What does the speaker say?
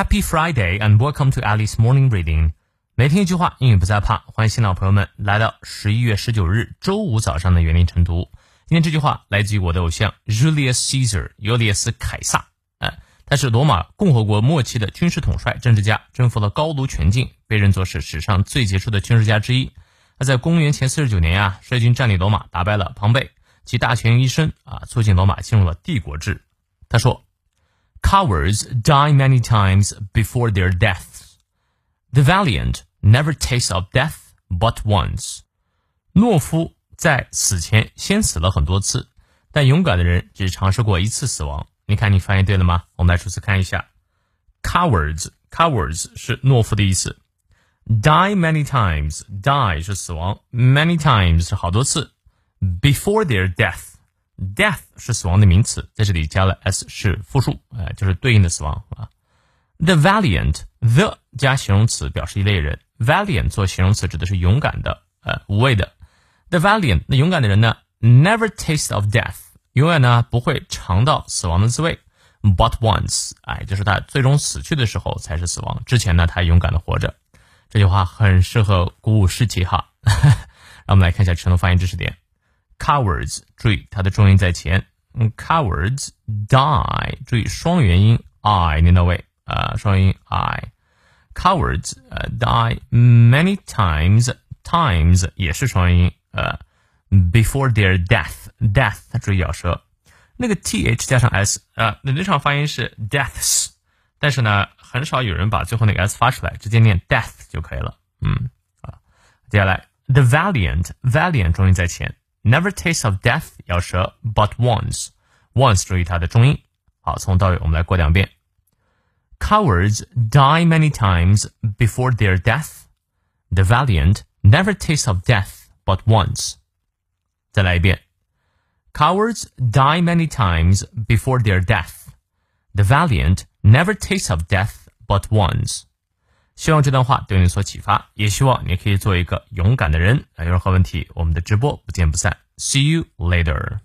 Happy Friday and welcome to Alice Morning Reading。每天一句话，英语不再怕。欢迎新老朋友们来到十一月十九日周五早上的园林晨读。今天这句话来自于我的偶像 Julius Caesar，尤利斯凯撒。哎，他是罗马共和国末期的军事统帅、政治家，征服了高卢全境，被认作是史上最杰出的军事家之一。他在公元前四十九年呀，率军占领罗马，打败了庞贝，其大权于一身啊，促进罗马进入了帝国制。他说 ：“Cowards die many times before their deaths. The valiant never taste of death but once.” 懦夫在死前先死了很多次，但勇敢的人只尝试过一次死亡。你看，你翻译对了吗？我们来初次看一下，“cowards”，“cowards” 是懦夫的意思。Die many times, die 是死亡，many times 是好多次。Before their death, Death 是死亡的名词，在这里加了 s 是复数，呃，就是对应的死亡啊。The valiant, the 加形容词表示一类人，valiant 做形容词指的是勇敢的，呃，无畏的。The valiant 那勇敢的人呢，never taste of death，永远呢不会尝到死亡的滋味。But once，哎，就是他最终死去的时候才是死亡，之前呢他勇敢的活着。这句话很适合鼓舞士气哈，让我们来看一下晨读发音知识点。Cowards，注意它的重音在前。嗯，Cowards die，注意双元音 i 念到位，呃，双元音 i。Cowards，呃，die many times，times 也是双元音，呃，before their death，death 注意咬舌，那个 th 加上 s，呃，理论上发音是 deaths。但是呢，很少有人把最后那个 s 发出来，直接念 death 就可以了。嗯啊，接下来 the valiant，valiant 重音在前 ，never taste of death 咬舌，but once，once 注意它的重音。好，从到尾我们来过两遍。Cowards die many times before their death. The valiant never taste of death but once. 再来一遍。Cowards die many times before their death. The valiant never taste of death but once。 希望这段话对你所启发，也希望你可以做一个勇敢的人。有任何问题，我们的直播不见不散。See you later.